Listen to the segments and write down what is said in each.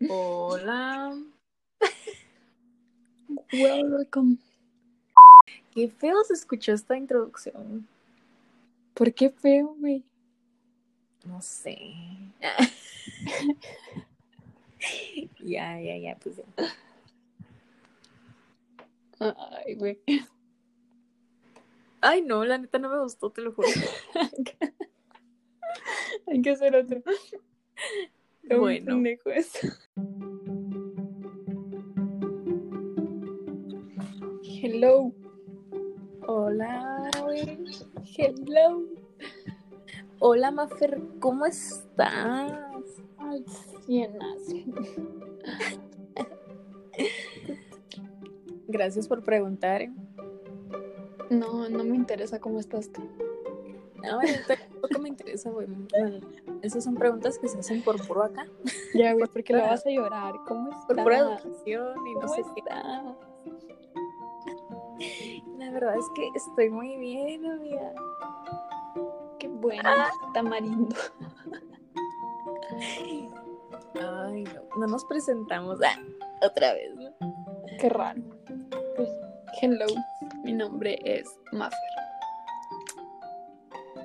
Hola. Welcome. Qué feo se escuchó esta introducción. ¿Por qué feo, güey? No sé. ya, ya, ya, pues ya. Ay, güey. Ay, no, la neta no me gustó, te lo juro. Hay que hacer otro. Bueno. Hello. Hola. Hello. Hola, Mafer, ¿cómo estás? Al cienas. Gracias por preguntar. ¿eh? No, no me interesa cómo estás tú. No, bueno, tampoco me interesa, güey. Bueno, esas son preguntas que se hacen por puro acá. Ya, güey, porque la vas a llorar. ¿Cómo estás? Por pura educación y no ¿Cómo sé qué. La verdad es que estoy muy bien, amiga. Qué bueno, tamarindo. Ay, no, no nos presentamos ah, otra vez, ¿no? Qué raro. Pues, hello. Mi nombre es Maffer.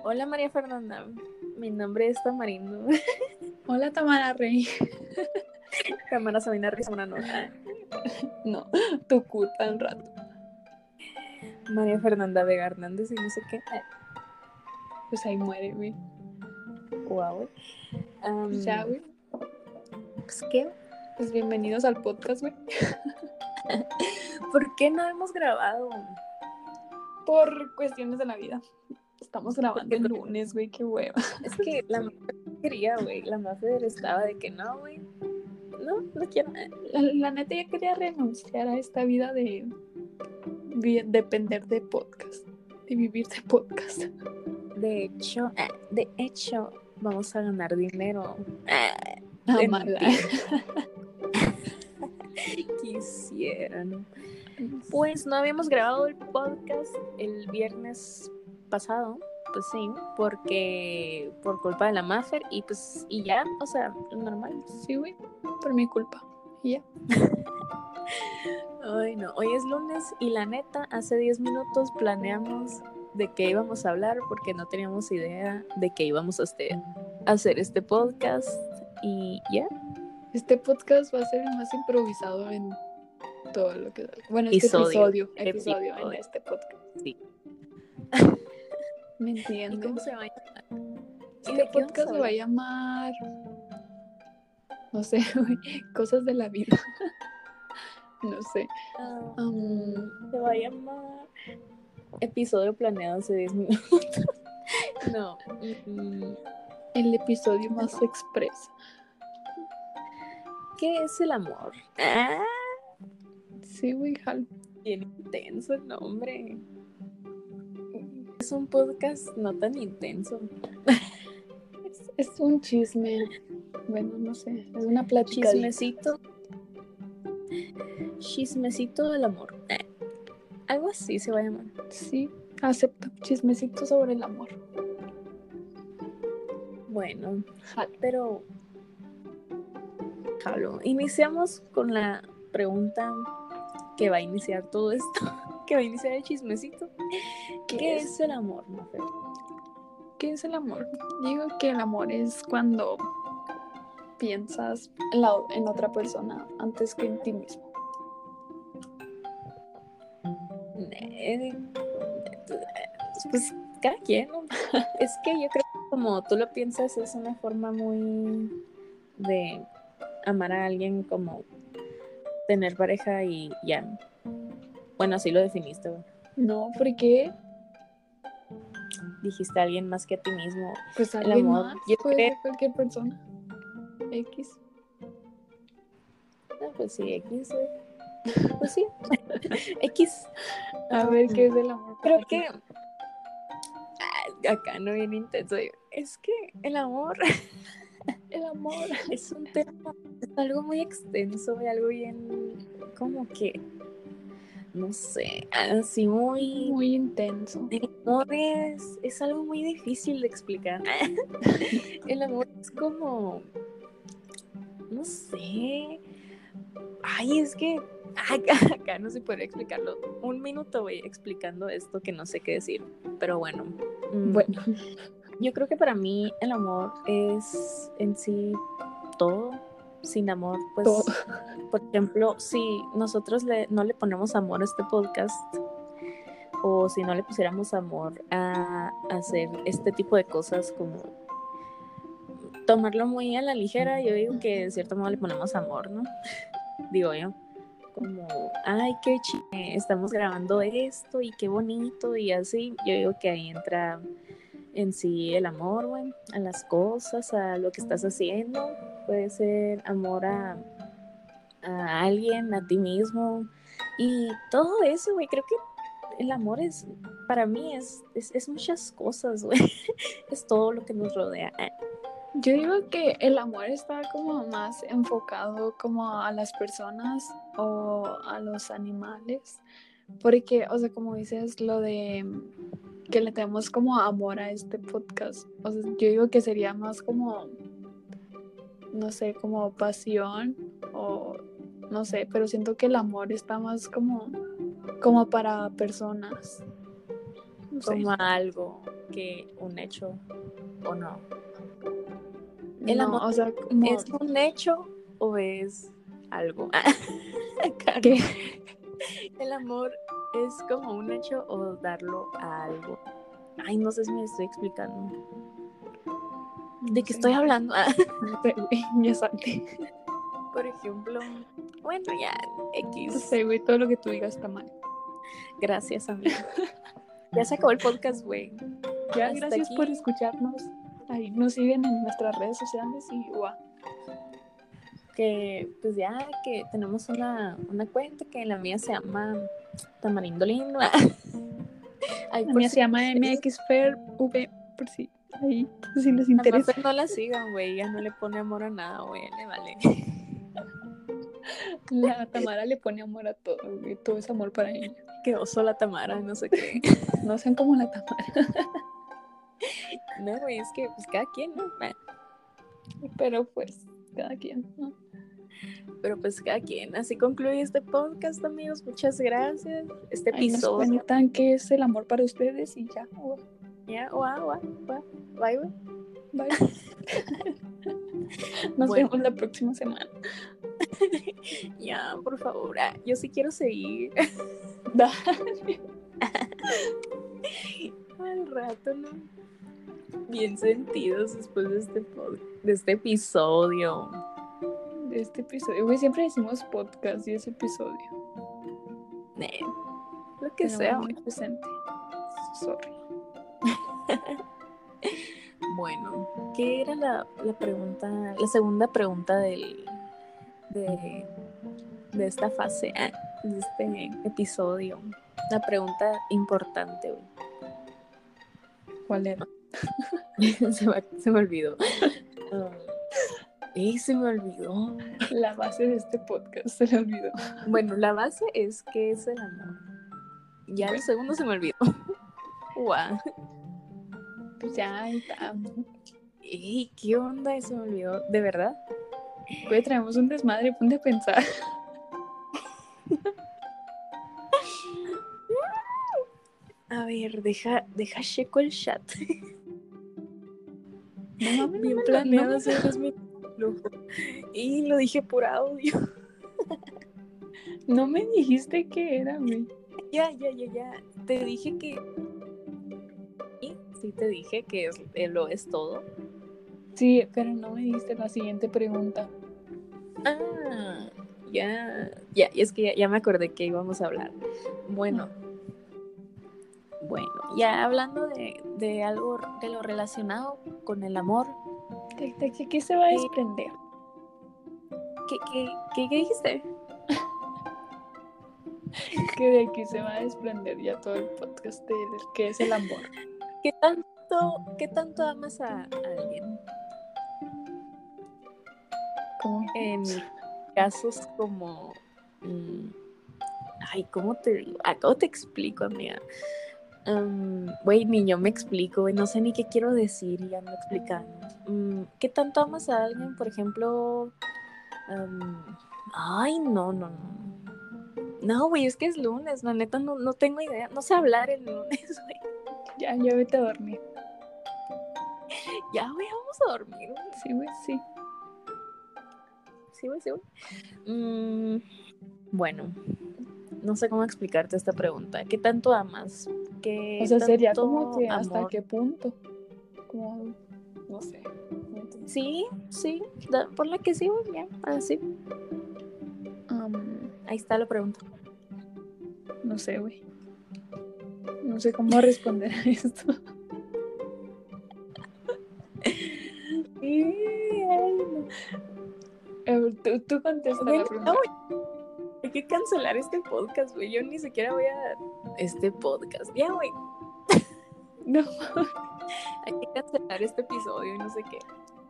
Hola, María Fernanda. Mi nombre es Tamarindo. Hola, Tamara Rey. Cámara Sabina Rizona no. No, tu culpa un rato. María Fernanda Vega Hernández y no sé qué. Pues ahí muere, güey. Guau, güey. Am, Pues ya, güey. Pues, ¿qué? Pues bienvenidos al podcast, güey. ¿Por qué no hemos grabado? Por cuestiones de la vida. Estamos grabando el lunes, güey, qué hueva. Es que la Mafer quería, güey. La Mafer estaba de que no, güey. No, no quiero. La, la neta ya quería renunciar a esta vida de depender de podcast. De vivir de podcast. De hecho, ah, de hecho, vamos a ganar dinero. Ah, Ah, De mala. Quisieran. Pues no habíamos grabado el podcast el viernes pasado, pues sí, porque por culpa de la Maffer y pues y ya, o sea, normal. Sí, güey. Por mi culpa. Y ya. Ay, no, hoy es lunes y la neta, hace 10 minutos planeamos de qué íbamos a hablar porque no teníamos idea de que íbamos a este- hacer este podcast y ya. Este podcast va a ser el más improvisado en todo lo que Bueno, este Episodio. episodio. Episodio en este podcast. Sí. ¿Me ¿Y entiendes? cómo se va a llamar? ¿Y Este podcast se va a llamar. No sé. Cosas de la vida. no sé. Ah, Se va a llamar episodio planeado hace 10 minutos. no. mm, el episodio más expreso. ¿Qué es el amor? Ah, Sí, güey, bien intenso el nombre. Es un podcast no tan intenso. Es, es un chisme. Bueno, no sé. Es una plática. Chismecito. Chismecito del amor. Algo así se va a llamar. Sí, acepto. Chismecito sobre el amor. Bueno, Jalo. pero. Jalo. Iniciamos con la pregunta que va a iniciar todo esto. Que va a iniciar el chismecito. ¿Qué, es? el amor, Mafer? ¿Qué es el amor? Digo que el amor es cuando piensas en, la- en otra persona antes que en ti mismo. Eh, Pues cada quien. Es que yo creo que como tú lo piensas, es una forma muy de amar a alguien como tener pareja y ya. Bueno, así lo definiste. No, porque Dijiste a alguien más que a ti mismo. pues El amor, más yo puede creo- ser cualquier persona. X. Ah, pues sí, X. Pues sí. X. A ver qué es el amor. Creo que acá no bien intenso. Es que el amor el amor. es un tema, es algo muy extenso y algo bien como que no sé, así muy Muy intenso. el amor es, es algo muy difícil de explicar. el amor es como no sé. Ay, es que acá, no se puede explicarlo. Un minuto voy explicando esto que no sé qué decir, pero bueno. Mm, bueno, yo creo que para mí el amor es en sí todo. Sin amor, pues, por ejemplo, si nosotros le, no le ponemos amor a este podcast, o si no le pusiéramos amor a, hacer este tipo de cosas como tomarlo muy a la ligera, yo digo que de cierto modo le ponemos amor, ¿no? digo yo. Como, ay, qué chile, estamos grabando esto y qué bonito y así. Yo digo que ahí entra en sí el amor, güey, a las cosas, a lo que estás haciendo. Puede ser amor a, a alguien, a ti mismo. Y todo eso, güey, creo que el amor es, para mí es, es, muchas cosas, güey. es todo lo que nos rodea. Yo digo que el amor está como más enfocado como a las personas o a los animales. Porque, o sea, como dices, lo de que le tenemos como amor a este podcast. O sea, yo digo que sería más como, no sé, como pasión o no sé, pero siento que el amor está más como como para personas. como algo que un hecho o no. El amor o sea, ¿Es un hecho o es algo? El amor es como un hecho o darlo a algo. Ay, no sé si me estoy explicando. ¿De qué estoy hablando? ya salte. Por ejemplo, bueno, ya, X. No sé, güey, todo lo que tú digas está mal. Gracias, amigo. ya se acabó el podcast, güey. Ya, gracias por escucharnos. Ahí nos siguen en nuestras redes sociales y guau. Que pues ya que tenemos una, una cuenta que la mía se llama Tamarindo Lindo. la mía se llama MXFairV, por si ahí, si les interesa. No la sigan, güey, ya no le pone amor a nada, güey, le vale. La Tamara le pone amor a todo, güey, todo es amor para ella. Que oso la Tamara, no sé qué. No sean como la Tamara. No, güey, es que pues cada quien, ¿no? Pero pues, cada quien, ¿no? Pero pues cada quien. Así concluye este podcast, amigos. Muchas gracias. Este episodio. Nos cuentan qué es el amor para ustedes y ya. Ya, guau, guau, Bye, bye. Bye. Nos vemos la próxima semana. ya, por favor. Ah, yo sí quiero seguir. Al rato, ¿no? Bien sentidos después de este, de este episodio. De este episodio. Güey, siempre decimos podcast y ese episodio. lo que sea. Muy presente. Sorry. Bueno, ¿qué era la, la pregunta? La segunda pregunta del, de, esta fase, ah, de este episodio. La pregunta importante, ¿Cuál era? se, me, olvidó. y se me olvidó. La base de este podcast se me olvidó. Bueno, la base es que es el amor. Ya el segundo se me olvidó. Guau. Pues ya está. ¿Qué onda? Se me olvidó. ¿De verdad? Güey, traemos un desmadre, ponte a pensar. A ver, deja, deja checo el chat. No Bien planeado no, mi Y lo dije por audio. No me dijiste que era, güey. Ya, ya, ya, ya. Te dije que. Sí, te dije que eh, lo es todo. Sí, pero no me diste la siguiente pregunta. Ah, ya, ya, y es que ya, me acordé que íbamos a hablar. Bueno, bueno, ya hablando de, algo de lo relacionado con el amor. ¿De, qué se va a desprender? ¿Qué, qué, qué, dijiste? que de aquí se va a desprender ya todo el podcast de que es el amor. ¿Qué tanto, qué tanto amas a alguien? En casos como. Mm, ay, ¿cómo te digo? Ah, ¿Cómo te explico, amiga? Güey, ni yo me explico, güey. No sé ni qué quiero decir y ando explicando. Mm, ¿Qué tanto amas a alguien? Por ejemplo, Am, ay, no, no, no. No, güey, es que es lunes, la neta no, no tengo idea. No sé hablar el lunes, güey. Ya, ya vete a dormir. Ya, güey, vamos a dormir. güey. Sí, güey, sí. Sí, güey, sí, güey. Mm, bueno, no sé cómo explicarte esta pregunta. ¿Qué tanto amas? ¿Qué O sea, sería como que hasta amor? qué punto. Como, no sé. Sí, sí, da- por la que sí, güey, ya, así. Am, Ahí está la pregunta. no sé, güey. No sé cómo responder a esto. Tú, tú contesta Güey, la no, primera. güey. Hay que cancelar este podcast, güey. Yo ni siquiera voy a este podcast. Ya, güey. No, Hay que cancelar este episodio y no sé qué.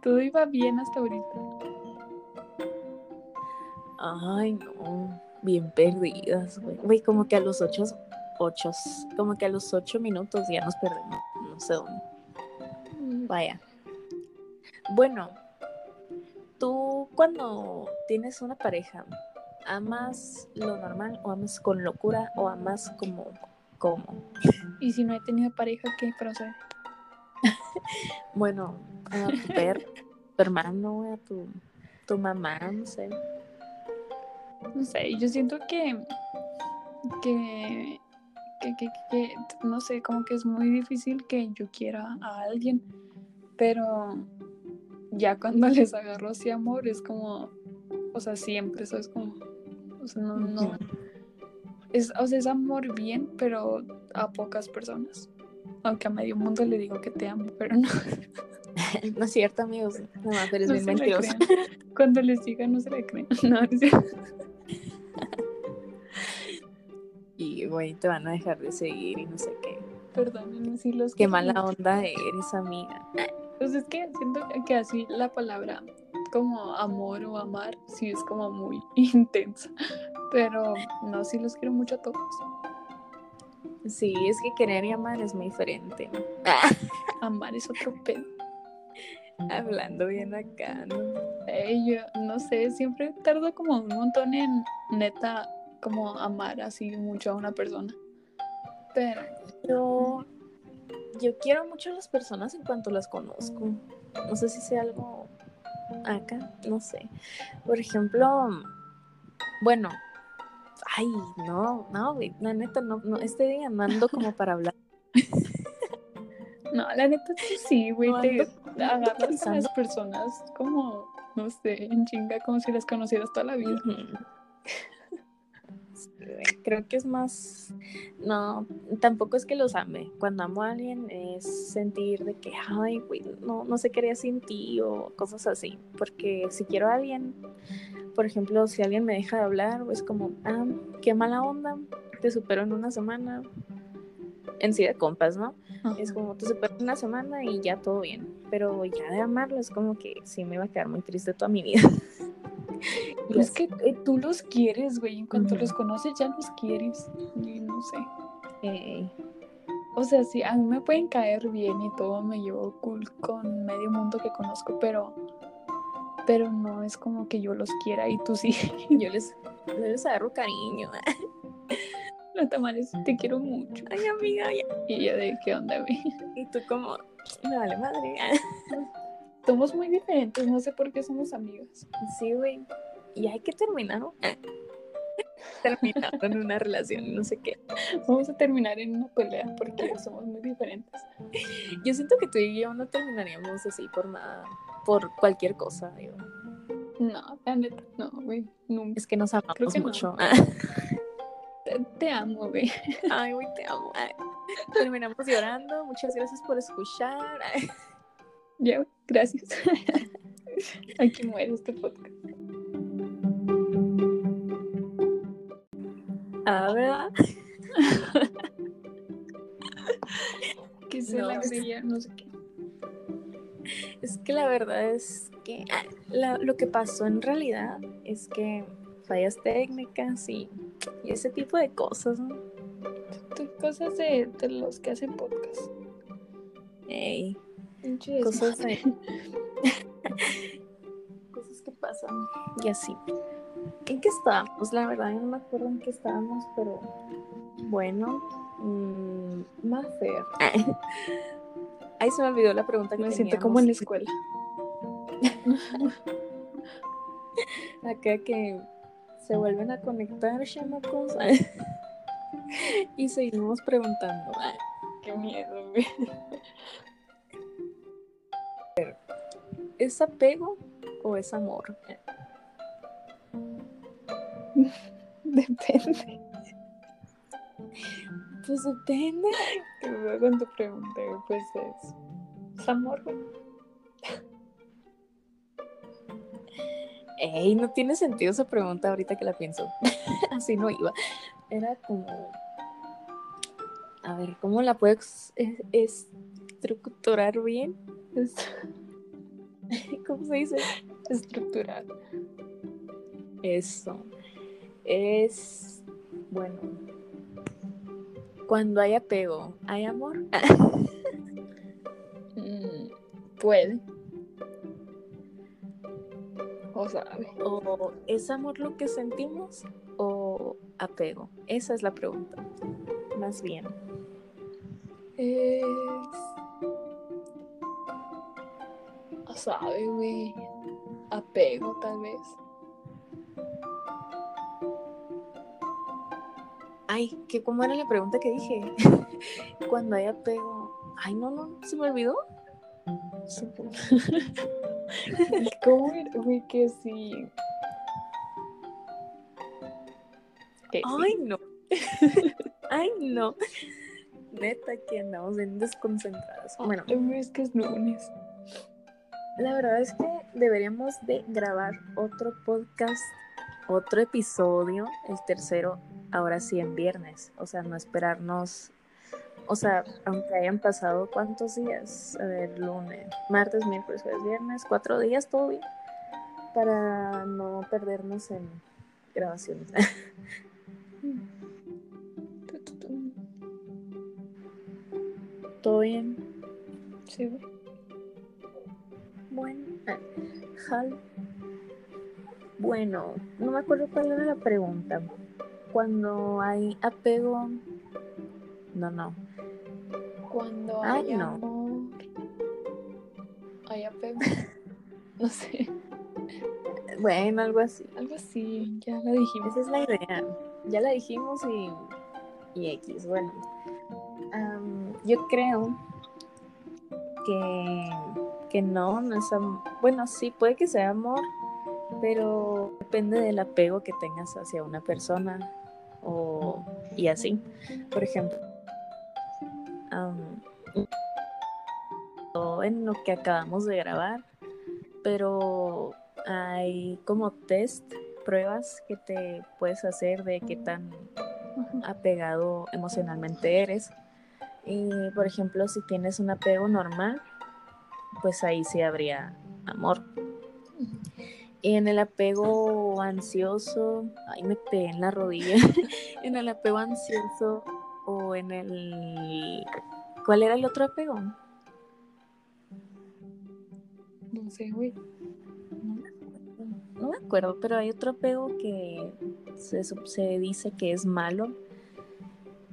todo iba bien hasta ahorita. Ay, no. Bien perdidas, güey. Güey, como que a los ocho, ocho, como que a los ocho minutos ya nos perdemos. No sé dónde. Vaya. Bueno, tú cuando tienes una pareja, ¿amas lo normal o amas con locura o amas como, como? Y si no he tenido pareja, ¿qué procede? Bueno, a tu tu hermano, a tu, tu mamá, no sé. No sé, yo siento que, que, que, que, que, no sé, como que es muy difícil que yo quiera a alguien, pero ya cuando les agarro así amor es como, o sea, siempre, eso es como, o sea, no, no, es, o sea, es amor bien, pero a pocas personas. Aunque a medio mundo le digo que te amo, pero no, No es cierto, amigos. No bien mentiroso. creen. Cuando les diga no se le creen. No es cierto. Y, güey, te van a dejar de seguir y no sé qué. Perdónenme si los Qué mala onda eres, amiga. Pues es que siento que así la palabra como amor o amar sí es como muy intensa. Pero no, sí los quiero mucho a todos. Sí, es que querer y amar es muy diferente. Amar es otro pedo. Hablando bien acá, ¿no? Ey, yo no sé, siempre tardo como un montón en neta como amar así mucho a una persona. Pero Yo, yo quiero mucho a las personas en cuanto las conozco. No sé si sea algo acá, no sé. Por ejemplo, bueno, ay, no, no, güey, la neta, no, no, este día no ando como para hablar. no, la neta sí, güey, No te agarras a las personas como, no sé, en chinga, como si las conocieras toda la vida. Creo que es más, no, tampoco es que los ame. Cuando amo a alguien es sentir de que, ay, güey, no, no se quería sin ti o cosas así. Porque si quiero a alguien, por ejemplo, si alguien me deja de hablar, es como, ah, qué mala onda, te supero en una semana. En sí de compas, ¿no? Es como, te supero en una semana y ya todo bien. Pero ya de amarlo es como que sí me va a quedar muy triste toda mi vida. Es que eh, tú los quieres, güey. En cuanto los conoces, ya los quieres. Y no sé. eh, O sea, sí, a mí me pueden caer bien y todo, me llevo cool con medio mundo que conozco, pero. Pero no es como que yo los quiera y tú sí. yo les, yo les agarro cariño. No tamales, te quiero mucho. Ay, amiga, ya. Y ella de qué onda, güey. Y tú como, me vale madre. Somos muy diferentes, no sé por qué somos amigas. Sí, güey. Y hay que terminar, ¿no? Terminar en una relación, no sé qué. Vamos a terminar en una pelea porque somos muy diferentes. Yo siento que tú y yo no terminaríamos así por nada, por cualquier cosa. digo. No, la neta, no, güey. Nunca. Es que nos Creo amamos que no. mucho. Te, te amo, güey. Ay, güey, te amo. Ay. Terminamos llorando. Muchas gracias por escuchar. Ay. Ya, gracias. Aquí muere este podcast. Ah, ¿verdad? Que se No, la creía, no sé qué. Es que la verdad es que ah, la- lo que pasó en realidad es que fallas técnicas y, y ese tipo de cosas, ¿no? Cosas de, de los que hacen podcast. Ey, Cosas de- cosas que pasan. Y así. ¿En qué estábamos? La verdad, no me acuerdo en qué estábamos, pero bueno. Mmm, Maffer. Ahí se me olvidó la pregunta que Me siento como en la escuela. Acá que se vuelven a conectar, chamacos. y seguimos preguntando. Qué miedo, ¿Es apego o es amor? Depende. Pues depende. Con tu pregunta, pues es. Es amor. Ey, no tiene sentido esa pregunta ahorita que la pienso. Así no iba. Era como. A ver, ¿cómo la puedo estructurar bien? ¿Cómo se dice? estructural. Eso. Es. Bueno. Cuando hay apego, ¿hay amor? Mm, puede. O sabe. ¿O es amor lo que sentimos? ¿O apego? Esa es la pregunta. Más bien. Es. Sabe, güey. Apego, tal vez. Ay, que cómo era la pregunta que dije. Cuando hay apego. Ay, no, no, se me olvidó. Supongo. ¿Cómo era, güey? Que sí. Que sí. Ay, no. Ay, no. Neta que andamos bien desconcentradas. Bueno, Ay, güey, es que es lunes. La verdad es que deberíamos de grabar otro podcast, otro episodio, el tercero, ahora sí en viernes. O sea, no esperarnos. O sea, aunque hayan pasado cuántos días, a ver, lunes, martes, miércoles, jueves, viernes, cuatro días, todo bien, para no perdernos en grabaciones. Todo bien. Sí, güey. Bueno, ah, no me acuerdo cuál era la pregunta. Cuando hay apego. No, no. Cuando Ay, hay no. amor. Hay apego. No sé. Bueno, algo así. Algo así. Ya lo dijimos. Esa es la idea. Ya la dijimos y, y X. Bueno, am, yo creo que, que no, no es am- Bueno, sí, puede que sea amor, pero depende del apego que tengas hacia una persona o, y así. Por ejemplo, o en lo que acabamos de grabar, pero hay como test, pruebas que te puedes hacer de qué tan apegado emocionalmente eres. Y por ejemplo, si tienes un apego normal, pues ahí sí habría amor. Y en el apego ansioso, ay, me pegué en la rodilla. en el apego ansioso o en el. ¿Cuál era el otro apego? No sé, güey. No me acuerdo, pero hay otro apego que se, se dice que es malo.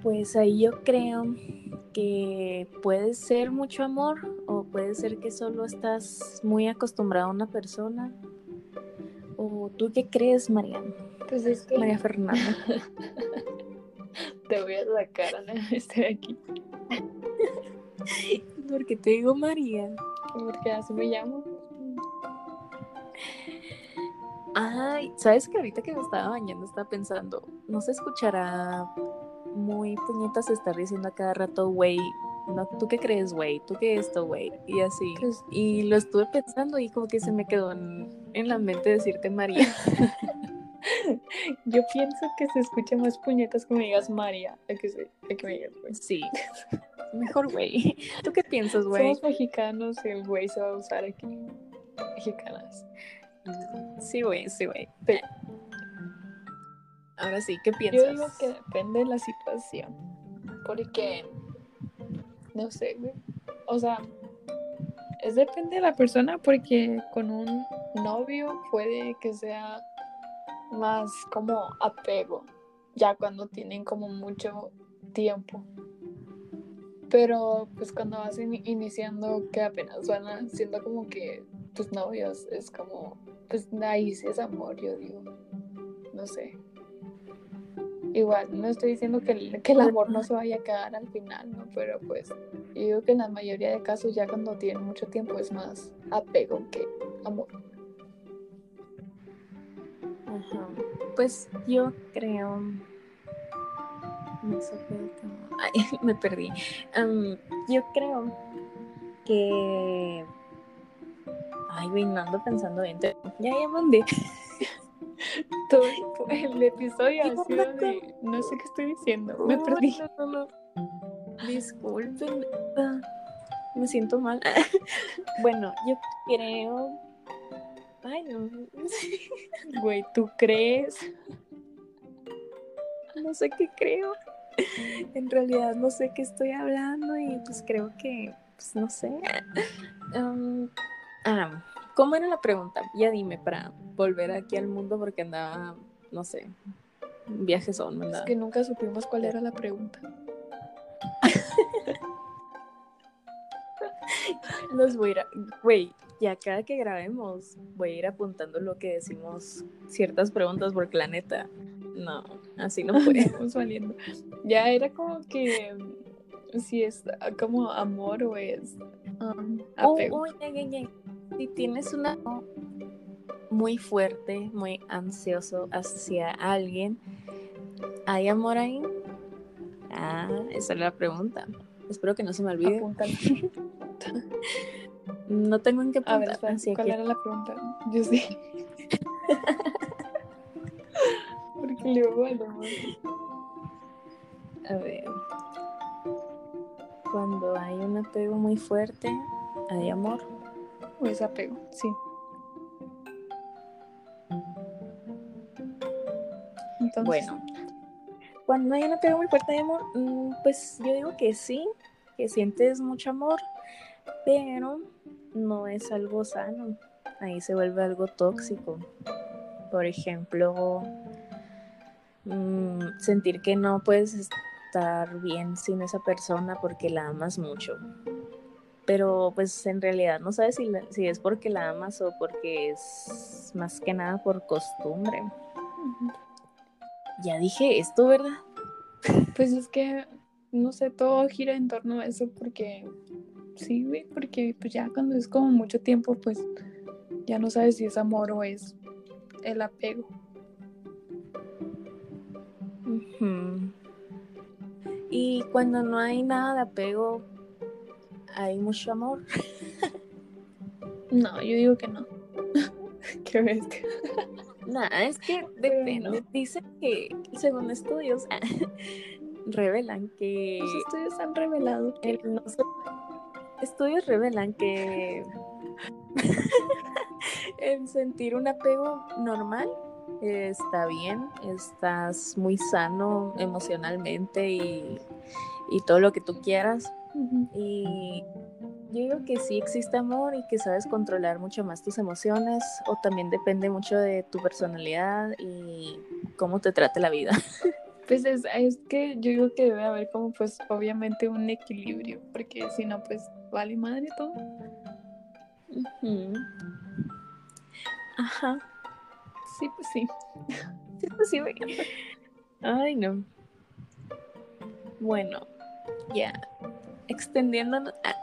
Pues ahí yo creo que puede ser mucho amor puede ser que solo estás muy acostumbrado a una persona. ¿O tú qué crees, María? Pues es que María Fernanda. te voy a sacar a la estoy aquí. Porque te digo María. Porque así me llamo. Ay, ¿sabes que ahorita que me estaba bañando estaba pensando, no se escuchará muy puñetas estar diciendo a cada rato, güey, no, ¿tú qué crees, güey? ¿Tú qué esto, güey? Y así. Pues- Y lo estuve pensando y como que se me quedó en, en la mente decirte María. Yo pienso que se escucha más puñetas que me digas María. A que, se, a que me digas, güey. Sí. Mejor, güey. ¿Tú qué piensas, güey? Somos mexicanos el güey se va a usar aquí. Mexicanas. Sí, güey, sí, güey. Pero- Ahora sí, ¿qué piensas? Yo digo que depende de la situación. Porque, no sé, güey. O sea, es depende de la persona porque con un, novio puede que sea más como apego, ya cuando tienen como mucho tiempo. Pero pues cuando vas iniciando que apenas van siendo como que tus novios, es como, pues ahí sí es amor, yo digo. No sé. Igual, no estoy diciendo que el, que el amor no se vaya a quedar al final, ¿no? Pero pues, yo digo que en la mayoría de casos ya cuando tienen mucho tiempo es más apego que amor. Ajá. Pues yo creo Ay, me perdí. yo creo que. Ay, güey, no ando pensando bien. Ya, ya mandé. Todo el episodio ha sido de. No sé qué estoy diciendo. Me perdí. Disculpen. Me siento mal. bueno, yo creo. Ay, no. Güey, ¿tú crees? No sé qué creo. en realidad no sé qué estoy hablando y pues creo que, pues no sé. ah, ¿Cómo era la pregunta? Ya dime para volver aquí al mundo porque andaba, no sé, viajes son, ¿verdad? Es que nunca supimos cuál era la pregunta. Los voy a ir a... Güey, ya cada que grabemos voy a ir apuntando lo que decimos ciertas preguntas porque la neta no, así no fue. saliendo. Ya era como que si es como amor o es um, oh, apego. Si tienes una muy fuerte, muy ansioso hacia alguien, ¿hay amor ahí? Ah, esa es la pregunta. Espero que no se me olvide. no tengo en qué apuntar. A ver, ¿cuál era la pregunta? Yo sí. A ver. Cuando hay un apego muy fuerte, ¿hay amor? O es apego, sí. Bueno, cuando hay un apego muy fuerte, ¿hay amor? Mm, pues yo digo que sí, que sientes mucho amor, pero no es algo sano. Ahí se vuelve algo tóxico. Por ejemplo, Mm, sentir que no puedes estar bien sin esa persona porque la amas mucho. Pero pues en realidad no sabes si, si es porque la amas o porque es más que nada por costumbre. Ya dije esto, ¿verdad? Pues es que, no sé, todo gira en torno a eso porque, sí, güey, porque pues ya cuando es como mucho tiempo, pues ya no sabes si es amor o es el apego. Y cuando no hay nada de apego, hay mucho amor. no, yo digo que no. Qué bestia. Nada, es que depende. Dicen que, según estudios, revelan que. Los estudios han revelado que. estudios revelan que. el sentir un apego normal está bien, estás muy sano emocionalmente y, todo lo que tú quieras. Y yo digo que sí existe amor y que sabes controlar mucho más tus emociones o también depende mucho de tu personalidad y cómo te trate la vida. Pues es, es que yo digo que debe haber como pues obviamente un equilibrio, porque si no pues vale madre todo. Ajá. Sí, pues sí. Sí, pues sí, Ay, no. Bueno, ya. Extendiéndonos, ah,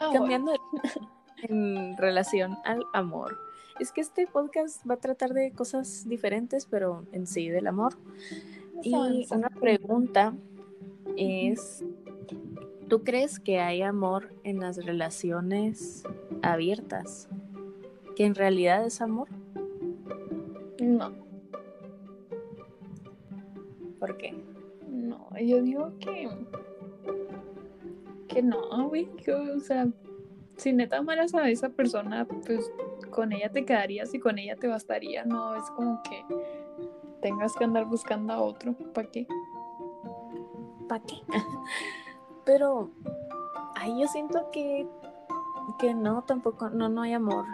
ah, cambiando en relación al amor. Es que este podcast va a tratar de cosas diferentes, pero en sí del amor. Y una pregunta es, ¿tú crees que hay amor en las relaciones abiertas? ¿Que en realidad es amor? No. ¿Por qué? No, yo digo que. Que no, güey. O sea, si neta amaras a esa persona, pues con ella te quedarías y con ella te bastaría. No es como que tengas que andar buscando a otro. ¿Para qué? ¿Para qué? Pero, ay, yo siento que, que no, tampoco, no, no hay amor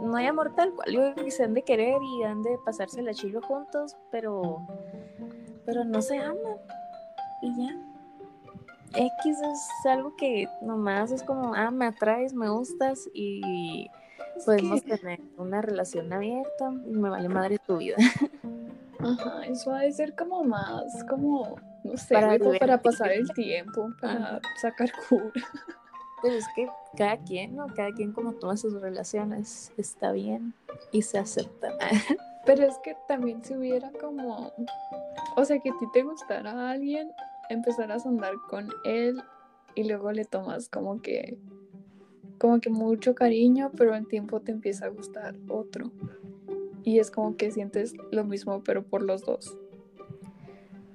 no hay amor tal cual. Yo que se han de querer y han de pasarse la chilo juntos, pero, pero no se aman. Y ya. X es algo que nomás es como, ah, me atraes, me gustas y podemos tener una relación abierta y me vale madre tu vida. Ajá, eso va a ser como más, como, no sé, para, para pasar el tiempo, para sacar cura. Pero es que cada quien, ¿no? Cada quien como toma sus relaciones está bien y se acepta. Pero es que también si hubiera como, o sea, que a ti te gustara a alguien, empezarás a andar con él y luego le tomas como que, como que mucho cariño, pero al tiempo te empieza a gustar otro. Y es como que sientes lo mismo, pero por los dos.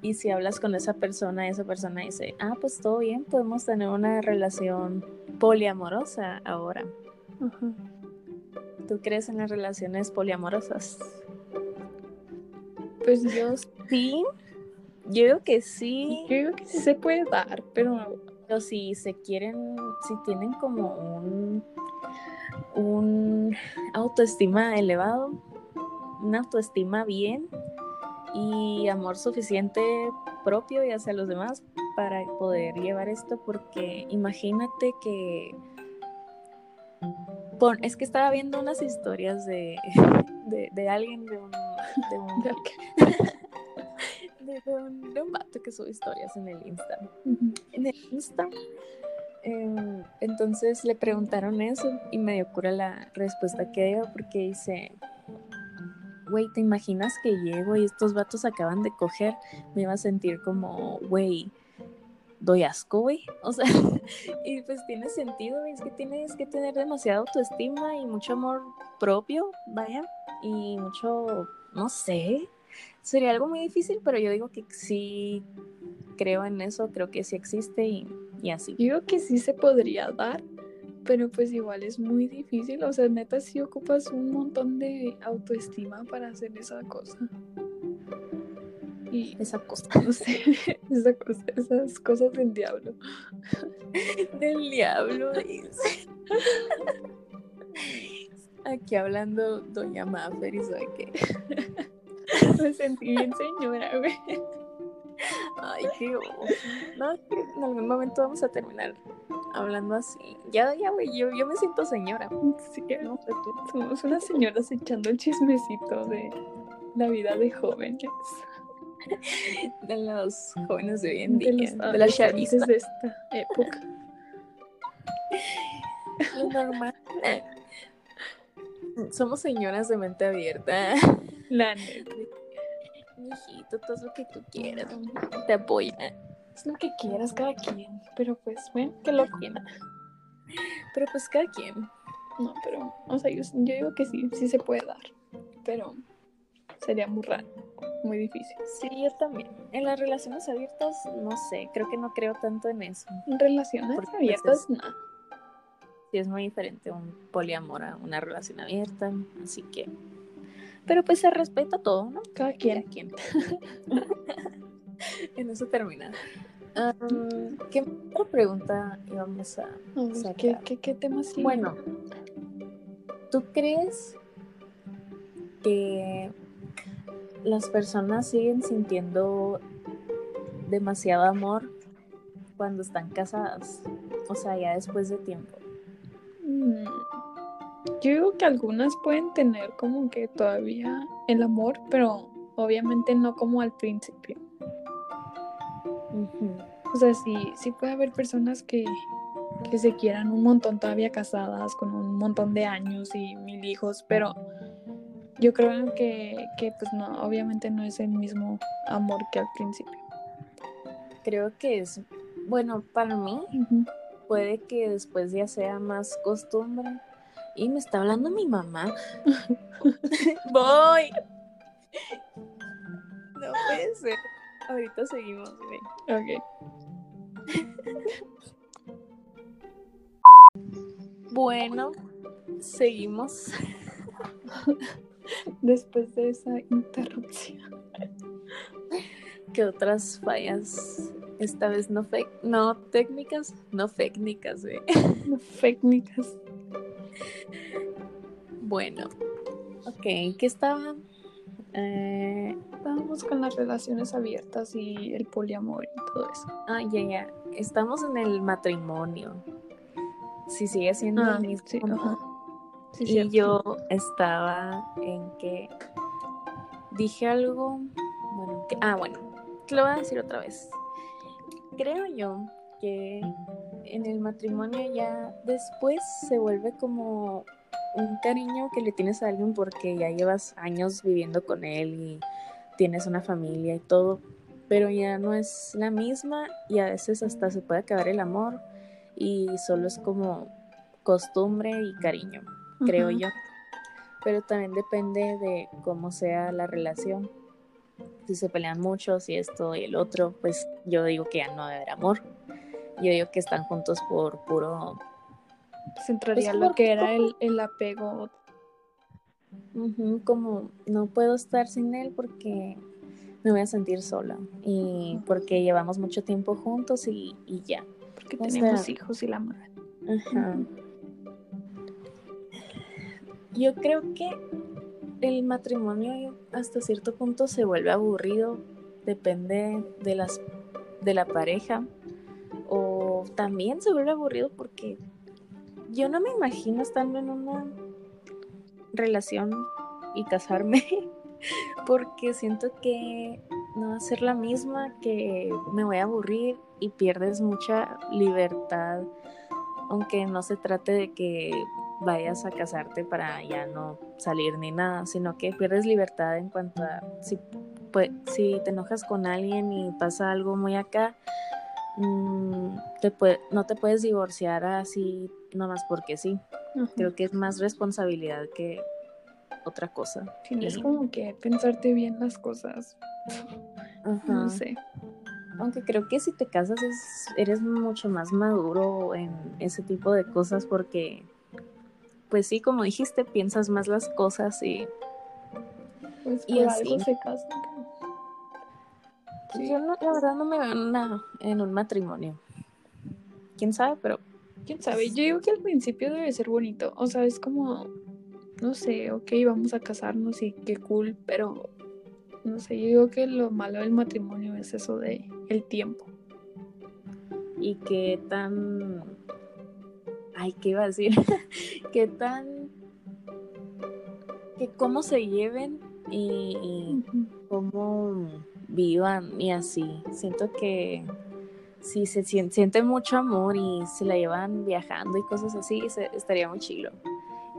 Y si hablas con esa persona, esa persona dice, ah, pues todo bien, podemos tener una relación poliamorosa ahora. ¿Tú crees en las relaciones poliamorosas? Pues yo sí. Yo digo que sí. Yo digo que sí se puede dar, pero... Pero si se quieren, si tienen como un, un autoestima elevado, una autoestima bien y amor suficiente propio y hacia los demás para poder llevar esto porque imagínate que es que estaba viendo unas historias de, de, alguien de un de un, de, un, vato que sube historias en el Insta en el Insta em, entonces le preguntaron eso y me dio cura la respuesta que dio porque dice güey, ¿te imaginas que llego y estos vatos acaban de coger? Me iba a sentir como, güey, doy asco, güey. O sea, y pues tiene sentido, güey, es que tienes que tener demasiada autoestima y mucho amor propio, vaya, y mucho, no sé, sería algo muy difícil, pero yo digo que sí creo en eso, creo que sí existe y, y así. Yo digo que sí se podría dar, pero pues igual es muy difícil, o sea, neta sí ocupas un montón de autoestima para hacer esa cosa. Y esa cosa, no sé, esa cosa, esas cosas del diablo. del diablo, dice. Aquí hablando Doña Maffer y soy que me sentí bien señora, güey. Ay, qué No, en algún momento vamos a terminar hablando así. Ya, ya, güey, yo, yo me siento señora. Sí, no, somos unas señoras echando el chismecito de la vida de jóvenes. De los jóvenes de hoy en día, de, de las chavistas de esta época. Lo normal. Somos señoras de mente abierta. La neta. Mijito, todo lo que tú quieras. Te apoya. Es lo que quieras cada quien. Pero pues, ven, que lo quiera. Pero pues cada quien. No, pero, o sea, yo, digo que sí, sí se puede dar. Pero sería muy raro, muy difícil. Sí, yo también. En las relaciones abiertas, no sé, creo que no creo tanto en eso. En relaciones pues, abiertas, no. Sí, es muy diferente un poliamor a una relación abierta, así que pero pues se respeta todo, ¿no? Cada quien. Cada quien. en eso termina. ¿Qué otra pregunta íbamos a ¿Qué, qué? Bueno, ¿tú crees que las personas siguen sintiendo demasiado amor cuando están casadas? O sea, ya después de tiempo. Mm, yo digo que algunas pueden tener como que todavía el amor, pero obviamente no como al principio. O sea, sí, sí puede haber personas que, que se quieran un montón todavía casadas, con un montón de años y mil hijos, pero yo creo que, que pues no, obviamente no es el mismo amor que al principio. Creo que es, bueno, para mí puede que después ya sea más costumbre y me está hablando mi mamá. Voy. No puede ser. Ahorita seguimos, güey. Ok. Bueno, seguimos. Después de esa interrupción. ¿Qué otras fallas? Esta vez no fe no técnicas, no técnicas, güey. No técnicas. Bueno, ok, ¿qué estaba? Eh, Estábamos con las relaciones abiertas y el poliamor y todo eso. ah, ya, ya. Estamos en el matrimonio. Si sigue siendo Ah, el mismo. sí. Sí, y cierto. yo estaba en que dije algo, bueno, que, ah, bueno, te lo voy a decir otra vez. Creo yo que en el matrimonio ya después se vuelve como un cariño que le tienes a alguien porque ya llevas años viviendo con él y tienes una familia y todo, pero ya no es la misma y a veces hasta se puede acabar el amor y solo es como costumbre y cariño creo yo. Pero también depende de cómo sea la relación. Si se pelean mucho, si esto y el otro, pues yo digo que ya no debe haber amor. Yo digo que están juntos por puro, Se entraría Pues, lo por- que era el, el apego. como no puedo estar sin él porque me voy a sentir sola y porque llevamos mucho tiempo juntos y, y ya. Porque O tenemos sea- hijos y la madre. Ajá. Yo creo que el matrimonio hasta cierto punto se vuelve aburrido, depende de las de la pareja también se vuelve aburrido porque yo no me imagino estando en una relación y casarme porque siento que no va a ser la misma, que me voy a aburrir y pierdes mucha libertad aunque no se trate de que vayas a casarte para ya no salir ni nada, sino que pierdes libertad en cuanto a si, pues, si te enojas con alguien y pasa algo muy acá, mm, te pue- no te puedes divorciar así nomás porque sí. Creo que es más responsabilidad que otra cosa. Tienes Y- como que pensarte bien las cosas. No sé. Aunque creo que si te casas es, eres mucho más maduro en ese tipo de cosas porque, pues sí, como dijiste, piensas más las cosas y Pues Y por así. algo se casan. Yo no, la verdad no me veo en, una- en un matrimonio. ¿Quién sabe? Pero ¿Quién sabe? Yo digo que al principio debe ser bonito. O sea, es como, no sé, ok, vamos a casarnos y qué cool, pero no sé, yo digo que lo malo del matrimonio es eso de el tiempo. y qué tan... Ay, ¿qué iba a decir? qué tan... que cómo se lleven y, y cómo vivan y así. Siento que si se sien- siente mucho amor y se la llevan viajando y cosas así, estaría muy chilo.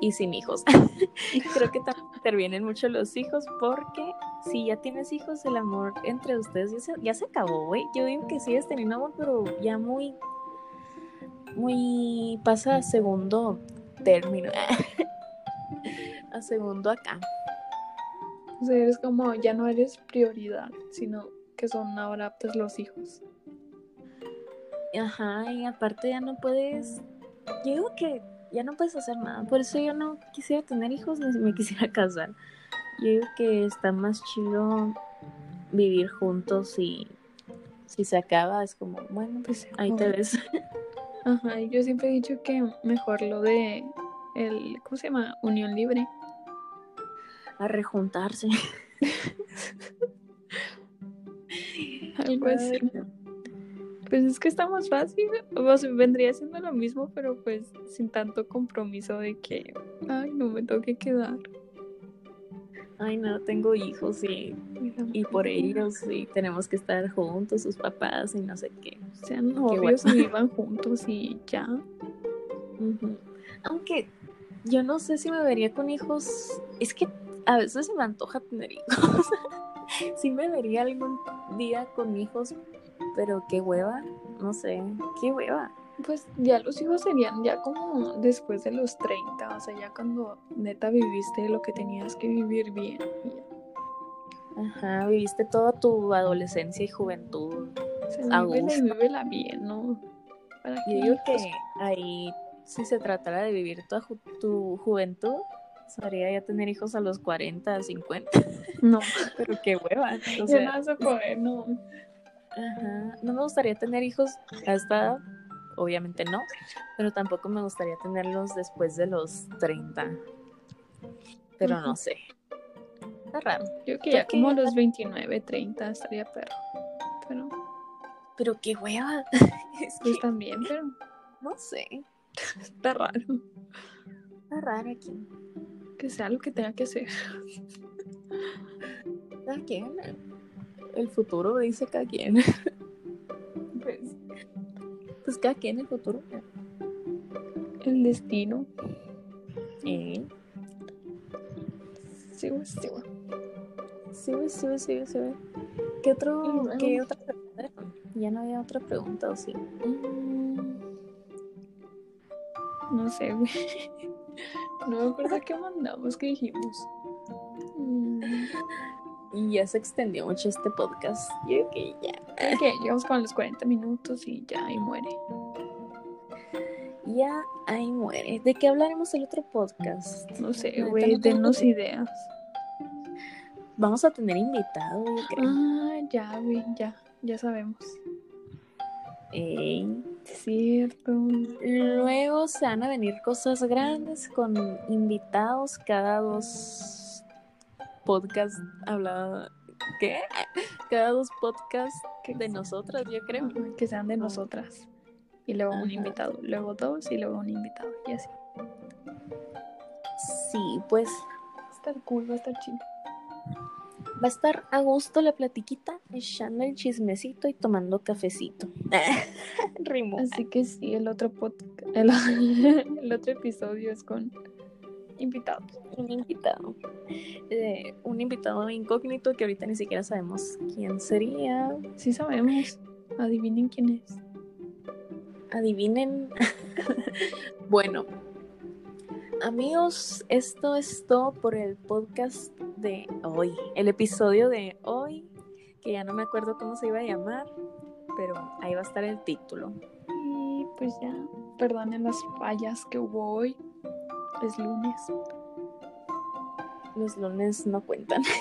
Y sin hijos. Creo que también intervienen mucho los hijos porque si ya tienes hijos, el amor entre ustedes ya se, ya se acabó, güey. Yo digo que sigues teniendo amor, pero ya muy, muy, pasa a segundo término. a segundo acá. O sea, eres como, ya no eres prioridad, sino que son ahora pues los hijos. Ajá, y aparte ya no puedes. Yo digo que ya no puedes hacer nada. Por eso yo no quisiera tener hijos ni me quisiera casar. Yo digo que está más chido vivir juntos y si se acaba es como, bueno, Pues ahí te ves. Ajá, y yo siempre he dicho que mejor lo de el, ¿cómo se llama? Unión libre. A rejuntarse. Algo así. Pues es que está más fácil. O sea, vendría siendo lo mismo, pero pues sin tanto compromiso de que, ay, no me tengo que quedar. Ay, no, tengo hijos y, y por ellos y tenemos que estar juntos, sus papás y no sé qué. Sean novios bueno. y vivan juntos y ya. Aunque yo no sé si me vería con hijos. Es que a veces se me antoja tener hijos. sí me vería algún día con hijos, pero qué hueva. No sé, qué hueva. Pues ya los hijos serían ya como después de los 30, o sea, ya cuando neta viviste lo que tenías que vivir bien. Ajá, viviste toda tu adolescencia y juventud. A vívela bien, ¿no? ¿Para Yo digo que ahí, si se tratara de vivir toda ju- tu juventud, sería ya tener hijos a los 40, 50. No, Pero qué hueva. O ya sea, no a poder, no. Ajá. No me gustaría tener hijos a esta edad, obviamente no, pero tampoco me gustaría tenerlos después de los 30. Pero no sé. Está raro. Yo que Ya ya como a que- los 29, 30 estaría perro. Pero Pero qué hueva. Es pues también, pero no sé. está raro. Está raro aquí. Que sea lo que tenga que hacer. Cada quien. El futuro dice cada quien. Pues Pues cada quien el futuro. el destino. Eh, Sí, güey, sí, güey. Sí, güey, sí, güey, sí, güey, sí. ¿Qué otro, qué otra pregunta? Ya no había otra pregunta, ¿o sí? Mm, No sé, güey. No me acuerdo qué mandamos, qué dijimos. Mm, Y ya se extendió mucho este podcast. Yo creo que ya. creo que llegamos con los 40 minutos y ya ahí muere. Ya ahí muere. ¿De qué hablaremos el otro podcast? No sé, güey, no denos idea. ideas. Vamos a tener invitado, yo creo. Ah, ya, güey, ya, ya sabemos. Ey. Cierto. Luego se van a venir cosas grandes con invitados cada dos podcasts hablada. ¿Qué? Cada dos podcasts de nosotras, yo creo. Que sean de nosotras. Y luego un invitado, luego dos y luego un invitado. Y así. Sí, pues Va a estar cool, va a estar chido. Va a estar a gusto la platiquita, echando el chismecito y tomando cafecito. Rimo. Así que sí, el otro podcast, el, el otro episodio es con invitados. Un invitado. Eh, un invitado incógnito que ahorita ni siquiera sabemos quién sería. Sí sabemos. Adivinen quién es. Adivinen. bueno, amigos, esto es todo por el podcast de hoy. El episodio de hoy, que ya no me acuerdo cómo se iba a llamar, pero ahí va a estar el título. Y pues ya, perdonen las fallas que hubo hoy. Es lunes. Los lunes no cuentan.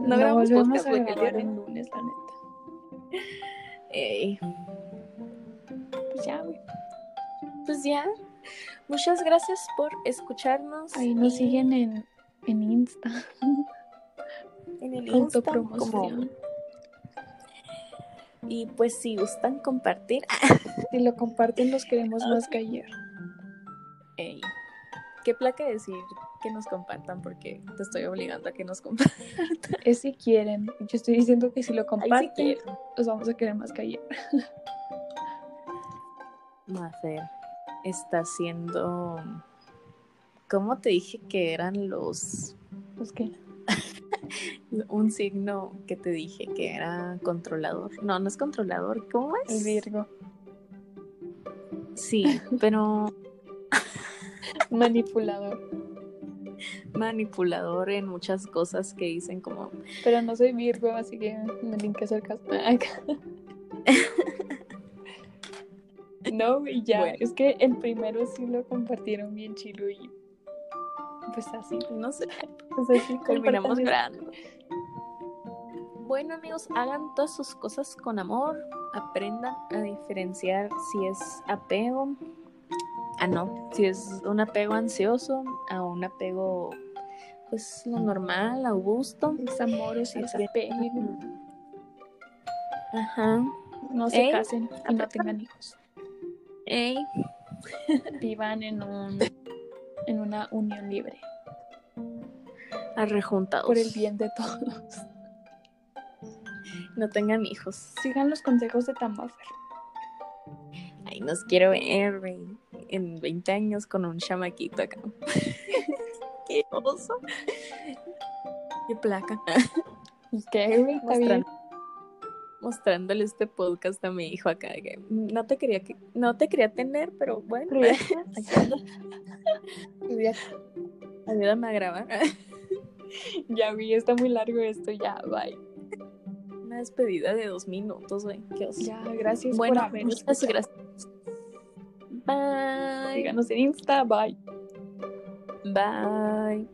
No, No grabamos podcast a porque el en lunes, la neta. Ey, Pues ya, güey. pues ya. Muchas gracias por escucharnos. Ahí nos y siguen en, en Insta. en el Insta, como- y pues si gustan compartir, Si lo comparten, los queremos más que ayer. Ey, qué placa decir que nos compartan porque te estoy obligando a que nos compartan. Es si quieren. Yo estoy diciendo que si lo comparten, los vamos a querer más que ayer. Mafer está haciendo. ¿Cómo te dije que eran los. Pues que Un signo que te dije que era controlador? No, no es controlador. ¿Cómo es? el Virgo. Sí, pero Manipulador. manipulador en muchas cosas que dicen como. Pero no soy Virgo, así que me tienen que hacer caso. No, y ya. Bueno. Es que el primero sí lo compartieron bien chilo y pues así. No sé. Pues así Terminamos llorando. Bueno amigos, hagan todas sus cosas con amor, aprendan a diferenciar si es apego, ah no, si es un apego ansioso a un apego pues lo normal, a gusto. Es amor o si es apego. Ajá. No se Ey, casen y no tengan hijos. Ey, Vivan en un en una unión libre. arrejuntados. Por el bien de todos. No tengan hijos. Sigan los consejos de Tamafer. Ay, nos quiero ver, en 20 años con un chamaquito acá. Qué oso. Qué placa. ¿Y qué, güey? Mostrándole este podcast a mi hijo acá que no te quería que no te quería tener pero bueno ando. ayúdame a grabar Ya, güey, está muy largo esto. Ya, bye. una despedida de dos minutos güey qué oso. Ya, gracias bueno por haber muchas gracias bye Síganos en Insta, bye. bye